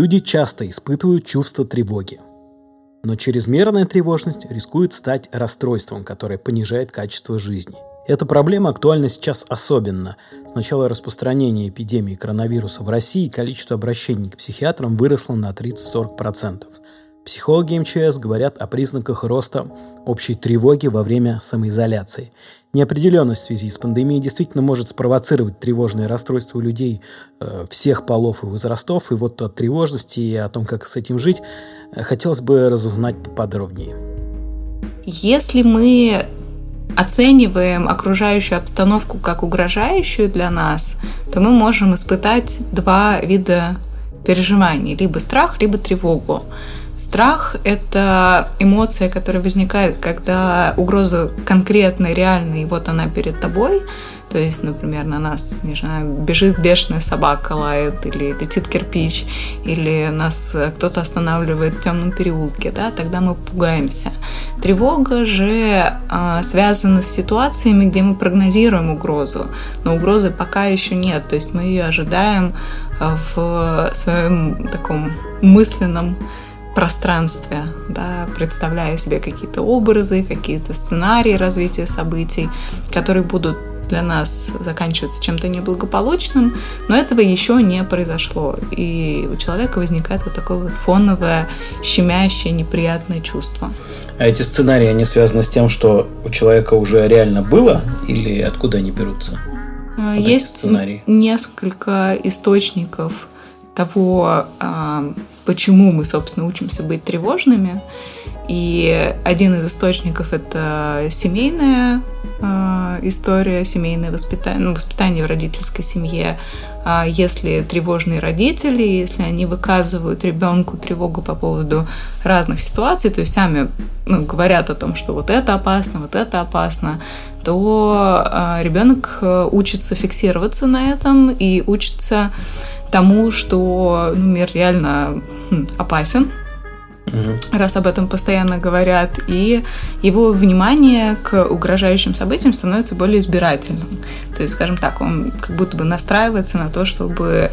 Люди часто испытывают чувство тревоги. Но чрезмерная тревожность рискует стать расстройством, которое понижает качество жизни. Эта проблема актуальна сейчас особенно. С начала распространения эпидемии коронавируса в России количество обращений к психиатрам выросло на 30-40%. Психологи МЧС говорят о признаках роста общей тревоги во время самоизоляции. Неопределенность в связи с пандемией действительно может спровоцировать тревожные расстройства у людей э, всех полов и возрастов. И вот от тревожности и о том, как с этим жить, э, хотелось бы разузнать поподробнее. Если мы оцениваем окружающую обстановку как угрожающую для нас, то мы можем испытать два вида переживаний, либо страх, либо тревогу. Страх — это эмоция, которая возникает, когда угроза конкретная, реальная, и вот она перед тобой. То есть, например, на нас, не знаю, бежит бешеная собака, лает, или летит кирпич, или нас кто-то останавливает в темном переулке, да, тогда мы пугаемся. Тревога же э, связана с ситуациями, где мы прогнозируем угрозу, но угрозы пока еще нет, то есть мы ее ожидаем в своем таком мысленном пространстве, да, представляя себе какие-то образы, какие-то сценарии развития событий, которые будут для нас заканчиваться чем-то неблагополучным, но этого еще не произошло. И у человека возникает вот такое вот фоновое, щемящее, неприятное чувство. А эти сценарии, они связаны с тем, что у человека уже реально было, или откуда они берутся? Вот Есть несколько источников того, а, почему мы, собственно, учимся быть тревожными. И один из источников это семейная э, история, семейное воспитание, ну, воспитание в родительской семье. А если тревожные родители, если они выказывают ребенку тревогу по поводу разных ситуаций, то есть сами ну, говорят о том, что вот это опасно, вот это опасно, то э, ребенок э, учится фиксироваться на этом и учится тому, что ну, мир реально хм, опасен, раз об этом постоянно говорят, и его внимание к угрожающим событиям становится более избирательным. То есть, скажем так, он как будто бы настраивается на то, чтобы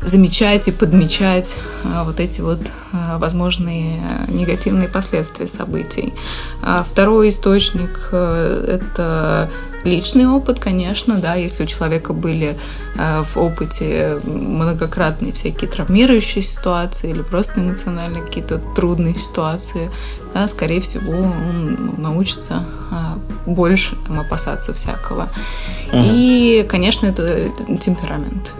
замечать и подмечать а, вот эти вот а, возможные негативные последствия событий. А второй источник э, – это личный опыт, конечно, да, если у человека были э, в опыте многократные всякие травмирующие ситуации или просто эмоционально какие-то трудные ситуации, да, скорее всего, он научится больше там, опасаться всякого. Угу. И, конечно, это темперамент.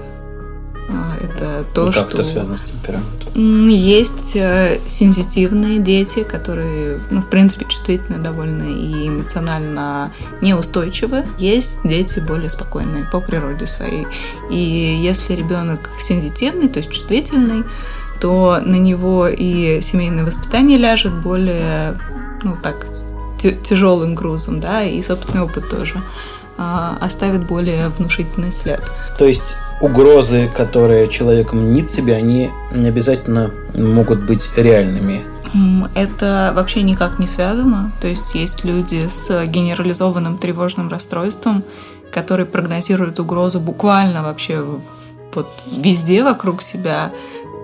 А, это то, И как что... это связано с темпераментом? Есть э, сензитивные дети, которые, ну, в принципе, чувствительны довольно и эмоционально неустойчивы. Есть дети более спокойные по природе своей. И если ребенок сензитивный, то есть чувствительный, то на него и семейное воспитание ляжет более, ну, так, тяжелым грузом, да, и собственный опыт тоже а, оставит более внушительный след. То есть угрозы, которые человек мнит себе, они не обязательно могут быть реальными. Это вообще никак не связано. То есть есть люди с генерализованным тревожным расстройством, которые прогнозируют угрозу буквально вообще вот везде вокруг себя.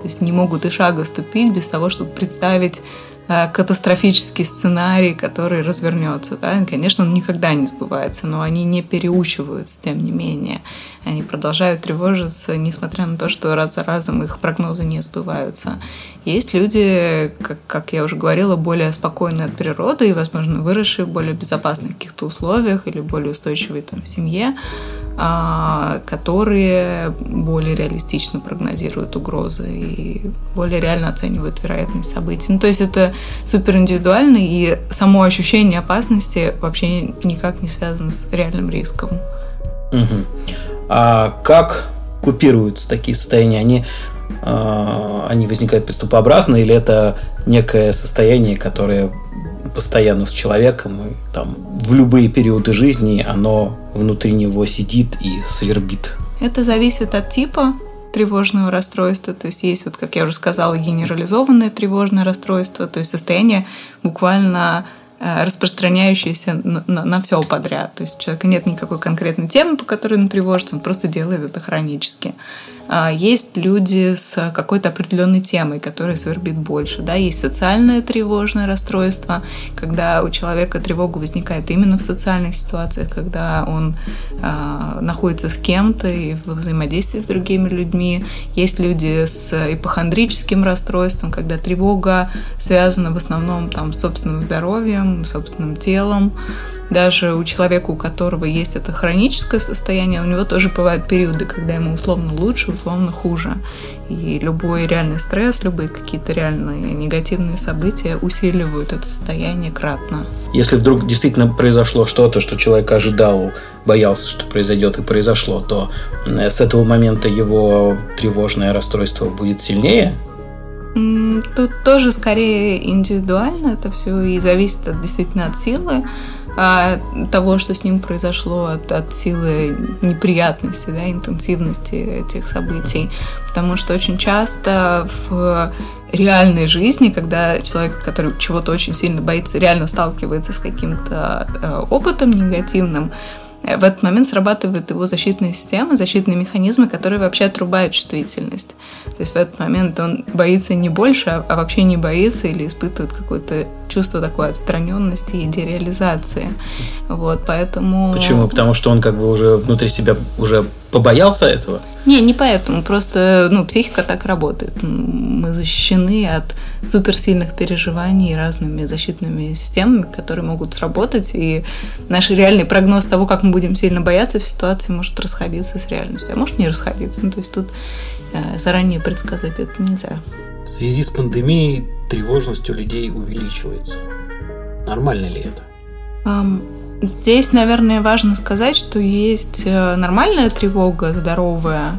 То есть не могут и шага ступить без того, чтобы представить катастрофический сценарий, который развернется. Да? конечно, он никогда не сбывается, но они не переучиваются, тем не менее. Они продолжают тревожиться, несмотря на то, что раз за разом их прогнозы не сбываются. Есть люди, как, как я уже говорила, более спокойные от природы и, возможно, выросшие в более безопасных каких-то условиях или более устойчивые там, семье, а, которые более реалистично прогнозируют угрозы и более реально оценивают вероятность событий. Ну, то есть это супер индивидуально, и само ощущение опасности вообще никак не связано с реальным риском. Угу. А как купируются такие состояния? Они, э, они возникают приступообразно или это некое состояние, которое постоянно с человеком, и там в любые периоды жизни оно внутри него сидит и свербит? Это зависит от типа тревожного расстройства. То есть есть, вот, как я уже сказала, генерализованное тревожное расстройство, то есть состояние буквально э, распространяющееся на, на, на все подряд. То есть у человека нет никакой конкретной темы, по которой он тревожится, он просто делает это хронически. А, есть люди с какой-то определенной темой, которая свербит больше. Да? Есть социальное тревожное расстройство, когда у человека тревога возникает именно в социальных ситуациях, когда он э, находится с кем-то и в взаимодействии с другими людьми. Есть люди с ипохондрическим расстройством, когда тревога связана в основном там, с собственным здоровьем, собственным телом даже у человека, у которого есть это хроническое состояние, у него тоже бывают периоды, когда ему условно лучше, условно хуже. И любой реальный стресс, любые какие-то реальные негативные события усиливают это состояние кратно. Если вдруг действительно произошло что-то, что человек ожидал, боялся, что произойдет и произошло, то с этого момента его тревожное расстройство будет сильнее? Тут тоже скорее индивидуально это все и зависит от, действительно от силы а, того, что с ним произошло, от, от силы неприятности, да, интенсивности этих событий. Потому что очень часто в реальной жизни, когда человек, который чего-то очень сильно боится, реально сталкивается с каким-то э, опытом негативным, в этот момент срабатывает его защитная система, защитные механизмы, которые вообще отрубают чувствительность. То есть в этот момент он боится не больше, а вообще не боится или испытывает какое-то чувство такой отстраненности и дереализации. Вот, поэтому... Почему? Потому что он как бы уже внутри себя уже побоялся этого? Не, не поэтому. Просто ну, психика так работает. Мы защищены от суперсильных переживаний разными защитными системами, которые могут сработать. И наш реальный прогноз того, как мы будем сильно бояться в ситуации, может расходиться с реальностью, а может не расходиться. Ну, то есть тут э, заранее предсказать это нельзя. В связи с пандемией тревожность у людей увеличивается. Нормально ли это? Здесь, наверное, важно сказать, что есть э, нормальная тревога, здоровая,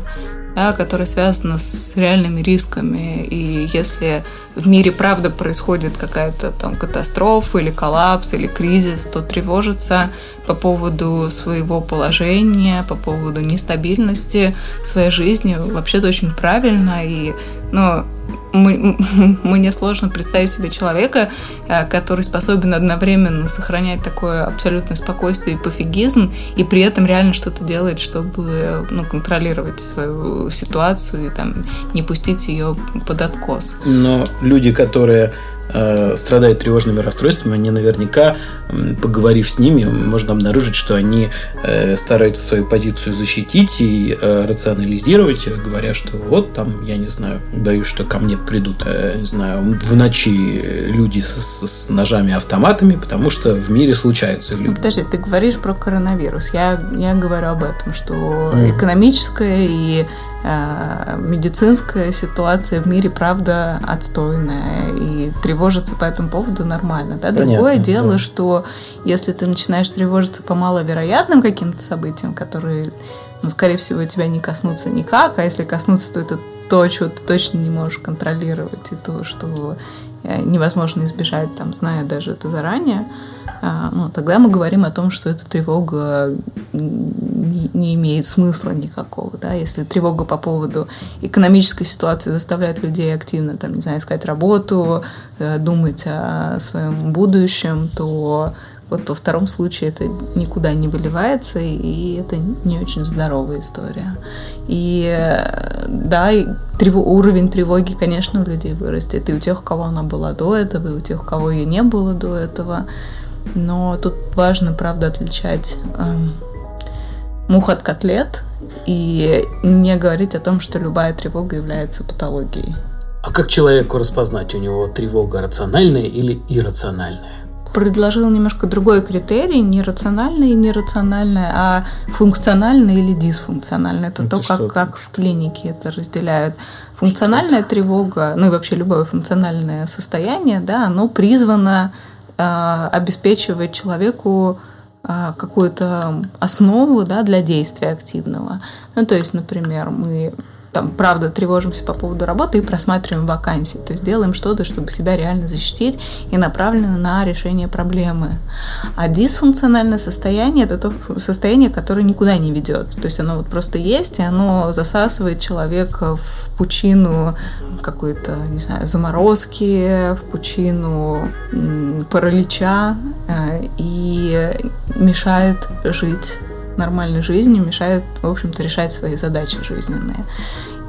да, которая связана с реальными рисками. И если в мире правда происходит какая-то там катастрофа или коллапс или кризис, то тревожиться по поводу своего положения, по поводу нестабильности своей жизни вообще-то очень правильно. И, ну, мы, мне сложно представить себе человека, э, который способен одновременно сохранять такое абсолютное спокойствие и пофигизм, и при этом реально что-то делает, чтобы ну, контролировать свою ситуацию и там, не пустить ее под откос. Но люди, которые Э, страдают тревожными расстройствами, они наверняка, поговорив с ними, можно обнаружить, что они э, стараются свою позицию защитить и э, рационализировать, говоря, что вот там, я не знаю, боюсь, что ко мне придут, не знаю, в ночи люди с, с ножами автоматами, потому что в мире случаются люди. Подожди, ты говоришь про коронавирус. Я, я говорю об этом, что mm. экономическое и медицинская ситуация в мире, правда, отстойная, и тревожиться по этому поводу нормально. Да? Понятно, Другое дело, да. что если ты начинаешь тревожиться по маловероятным каким-то событиям, которые, ну, скорее всего, тебя не коснутся никак, а если коснутся, то это то, чего ты точно не можешь контролировать, и то, что э, невозможно избежать, там, зная даже это заранее, а, ну, тогда мы говорим о том, что эта тревога не, не имеет смысла никакого. Да? Если тревога по поводу экономической ситуации заставляет людей активно, там, не знаю, искать работу, э, думать о своем будущем, то вот во втором случае это никуда не выливается, и это не очень здоровая история. И э, да, трев... уровень тревоги, конечно, у людей вырастет. И у тех, у кого она была до этого, и у тех, у кого ее не было до этого. Но тут важно, правда, отличать эм, мух от котлет и не говорить о том, что любая тревога является патологией. А как человеку распознать, у него тревога рациональная или иррациональная? Предложил немножко другой критерий, не рациональное и нерациональное, а функциональное или дисфункциональное. Это, это то, как, как в клинике это разделяют. Функциональная тревога, ну и вообще любое функциональное состояние, да, оно призвано а, обеспечивает человеку а, какую-то основу да, для действия активного. Ну, то есть, например, мы там, правда, тревожимся по поводу работы и просматриваем вакансии. То есть делаем что-то, чтобы себя реально защитить и направлено на решение проблемы. А дисфункциональное состояние – это то состояние, которое никуда не ведет. То есть оно вот просто есть, и оно засасывает человека в пучину какой-то, не знаю, заморозки, в пучину паралича э, и мешает жить нормальной жизни, мешает, в общем-то, решать свои задачи жизненные.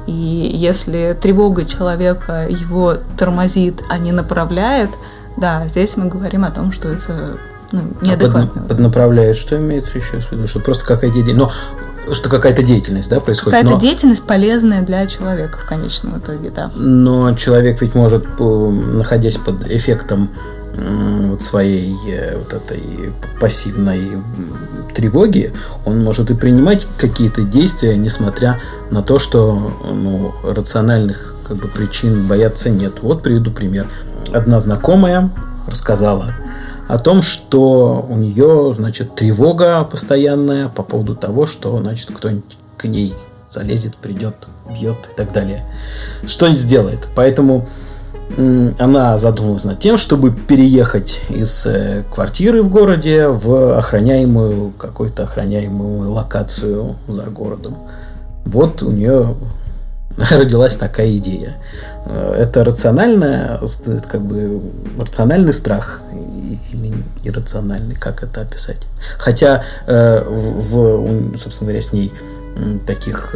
И если тревога человека его тормозит, а не направляет, да, здесь мы говорим о том, что это ну, неадекватно. А под, поднаправляет, что имеется еще в виду? Что просто какая-то идея. Но что какая-то деятельность, да, происходит. Какая-то но... деятельность полезная для человека в конечном итоге, да. Но человек ведь может, находясь под эффектом вот своей э, вот этой пассивной тревоги, он может и принимать какие-то действия, несмотря на то, что ну, рациональных как бы, причин бояться нет. Вот приведу пример. Одна знакомая рассказала о том, что у нее, значит, тревога постоянная по поводу того, что, значит, кто-нибудь к ней залезет, придет, бьет и так далее. Что-нибудь сделает. Поэтому она задумалась над тем, чтобы переехать из э, квартиры в городе в охраняемую, какую-то охраняемую локацию за городом. Вот у нее родилась такая идея. Э, это рациональное, как бы рациональный страх или иррациональный, как это описать. Хотя э, в, собственно говоря, с ней таких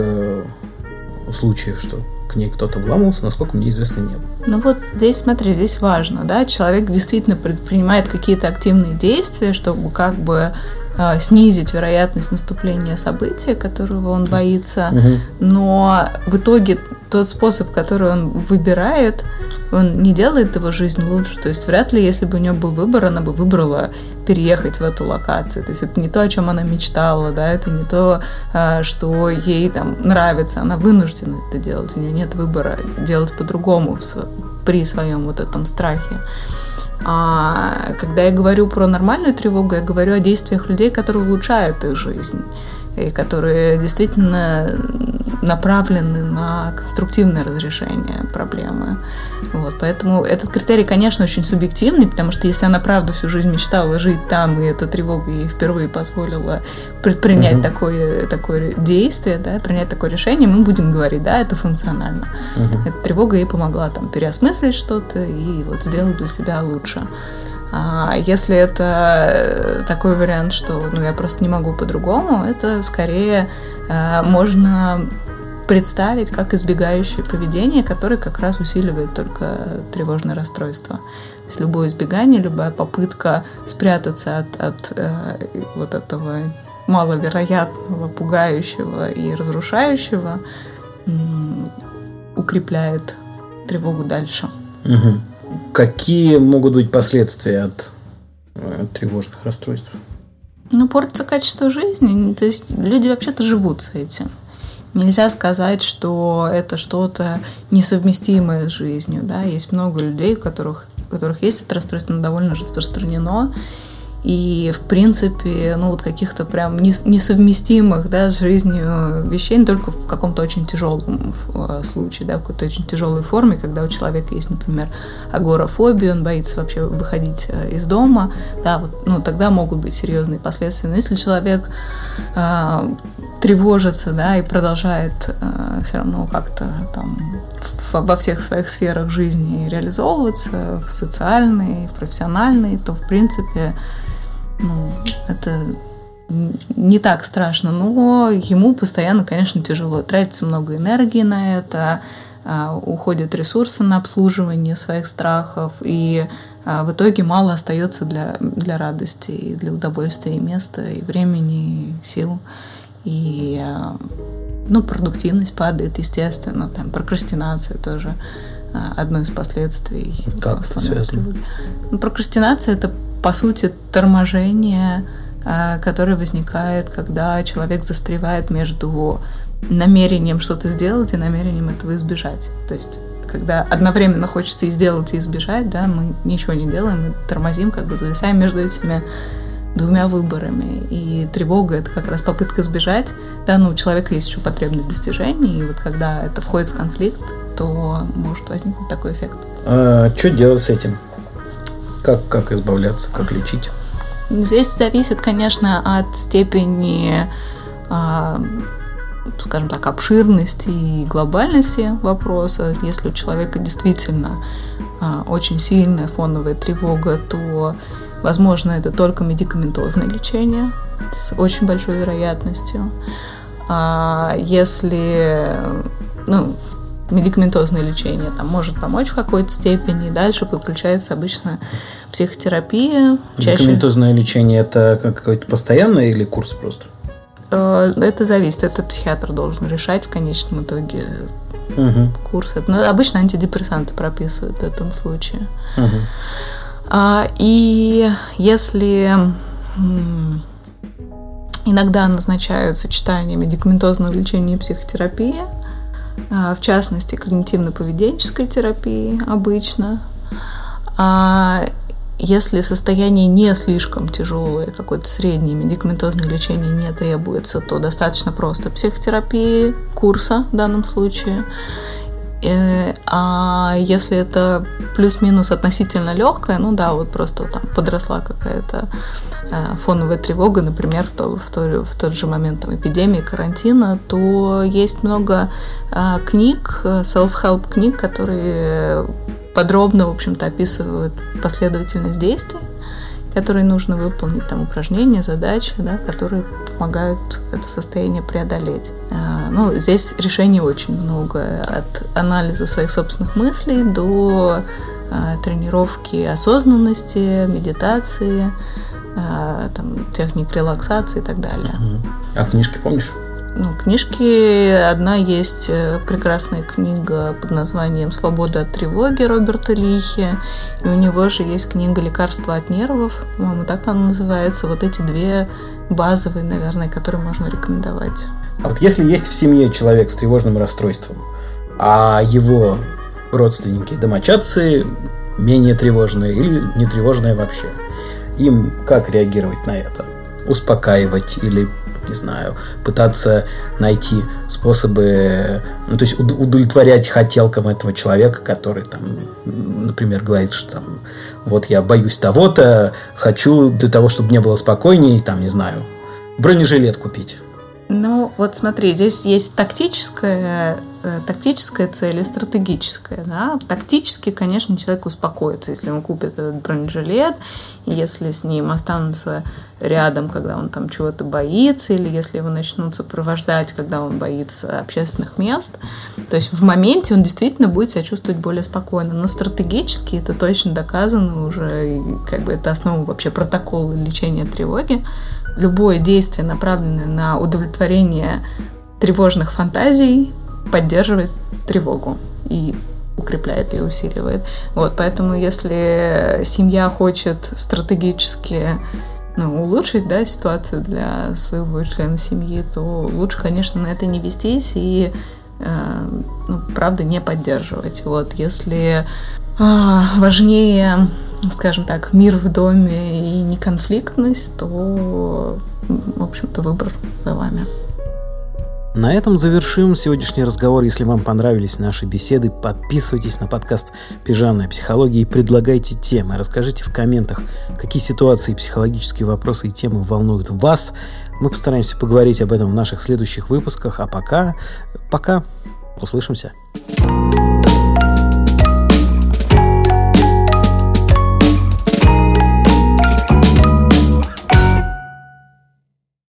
случаев, что к ней кто-то вламывался, насколько мне известно, не было. Ну вот здесь, смотри, здесь важно, да, человек действительно предпринимает какие-то активные действия, чтобы как бы снизить вероятность наступления события, которого он боится, угу. но в итоге тот способ, который он выбирает, он не делает его жизнь лучше. То есть вряд ли, если бы у нее был выбор, она бы выбрала переехать в эту локацию. То есть это не то, о чем она мечтала, да, это не то, а, что ей там нравится. Она вынуждена это делать. У нее нет выбора делать по-другому при своем вот этом страхе. А когда я говорю про нормальную тревогу, я говорю о действиях людей, которые улучшают их жизнь и которые действительно направлены на конструктивное разрешение проблемы. Вот, поэтому этот критерий, конечно, очень субъективный, потому что если она правда всю жизнь мечтала жить там, и эта тревога ей впервые позволила предпринять угу. такое, такое действие, да, принять такое решение, мы будем говорить, да, это функционально. Угу. Эта тревога ей помогла там переосмыслить что-то и вот сделать для себя лучше. А если это э, такой вариант, что ну, я просто не могу по-другому, это скорее э, можно представить как избегающее поведение, которое как раз усиливает только тревожное расстройство. То есть любое избегание, любая попытка спрятаться от, от э, вот этого маловероятного, пугающего и разрушающего укрепляет тревогу дальше. Угу. Какие могут быть последствия от э, тревожных расстройств? Ну, портится качество жизни. То есть люди вообще-то живут с этим. Нельзя сказать, что это что-то несовместимое с жизнью. Да? Есть много людей, у которых, у которых есть это расстройство, но довольно распространено. И, в принципе, ну, вот каких-то прям несовместимых, да, с жизнью вещей, не только в каком-то очень тяжелом э, случае, да, в какой-то очень тяжелой форме, когда у человека есть, например, агорафобия, он боится вообще выходить э, из дома, да, вот, ну, тогда могут быть серьезные последствия. Но если человек э, тревожится, да, и продолжает э, все равно как-то там во всех своих сферах жизни реализовываться, в социальной, в профессиональной, то, в принципе, ну, это не так страшно, но ему постоянно, конечно, тяжело. Тратится много энергии на это, а, уходят ресурсы на обслуживание своих страхов, и а, в итоге мало остается для, для радости, и для удовольствия, и места, и времени, и сил. И а, ну, продуктивность падает, естественно, там прокрастинация тоже одно из последствий. Как это связано? Ну, прокрастинация это по сути, торможение, э, которое возникает, когда человек застревает между намерением что-то сделать и намерением этого избежать. То есть когда одновременно хочется и сделать, и избежать, да, мы ничего не делаем, мы тормозим, как бы зависаем между этими двумя выборами. И тревога — это как раз попытка сбежать. Да, ну, у человека есть еще потребность достижений, и вот когда это входит в конфликт, то может возникнуть такой эффект. А, что делать с этим? Как, как избавляться, как лечить? Здесь зависит, конечно, от степени, а, скажем так, обширности и глобальности вопроса. Если у человека действительно а, очень сильная фоновая тревога, то, возможно, это только медикаментозное лечение с очень большой вероятностью. А если ну, медикаментозное лечение там может помочь в какой-то степени, и дальше подключается обычно психотерапия. Медикаментозное чаще... лечение это какое-то постоянное или курс просто? Э, это зависит, это психиатр должен решать в конечном итоге угу. курс. Но обычно антидепрессанты прописывают в этом случае. Угу. И если иногда назначают сочетание медикаментозного лечения и психотерапии, в частности, когнитивно-поведенческой терапии обычно. А если состояние не слишком тяжелое, какое-то среднее медикаментозное лечение не требуется, то достаточно просто психотерапии, курса в данном случае. Э, а если это плюс-минус относительно легкое, ну да, вот просто там подросла какая-то э, фоновая тревога, например, в, то, в, то, в тот же момент там, эпидемии, карантина, то есть много э, книг, self-help книг, которые подробно, в общем-то, описывают последовательность действий, которые нужно выполнить, там упражнения, задачи, да, которые помогают это состояние преодолеть. А, ну, здесь решений очень много, от анализа своих собственных мыслей до а, тренировки осознанности, медитации, а, там, техник релаксации и так далее. А книжки помнишь? Ну, книжки, одна есть э, прекрасная книга под названием «Свобода от тревоги» Роберта Лихи, и у него же есть книга «Лекарства от нервов», по-моему, так она называется. Вот эти две базовые, наверное, которые можно рекомендовать. А вот если есть в семье человек с тревожным расстройством, а его родственники, домочадцы менее тревожные или не тревожные вообще, им как реагировать на это? Успокаивать или не знаю, пытаться найти способы, ну, то есть удовлетворять хотелкам этого человека, который там, например, говорит, что там, вот я боюсь того-то, хочу для того, чтобы мне было спокойнее, там, не знаю, бронежилет купить. Ну, вот смотри, здесь есть тактическая, э, тактическая цель и стратегическая. Да? Тактически, конечно, человек успокоится, если он купит этот бронежилет, если с ним останутся рядом, когда он там чего-то боится, или если его начнут сопровождать, когда он боится общественных мест. То есть в моменте он действительно будет себя чувствовать более спокойно. Но стратегически это точно доказано уже, и как бы это основа вообще протокола лечения тревоги любое действие, направленное на удовлетворение тревожных фантазий, поддерживает тревогу и укрепляет и усиливает. Вот, поэтому если семья хочет стратегически ну, улучшить да, ситуацию для своего члена семьи, то лучше, конечно, на это не вестись и э, ну, правда не поддерживать. Вот, если важнее скажем так, мир в доме и неконфликтность, то, в общем-то, выбор за вами. На этом завершим сегодняшний разговор. Если вам понравились наши беседы, подписывайтесь на подкаст «Пижамная психология» и предлагайте темы. Расскажите в комментах, какие ситуации, психологические вопросы и темы волнуют вас. Мы постараемся поговорить об этом в наших следующих выпусках. А пока, пока, услышимся. thank you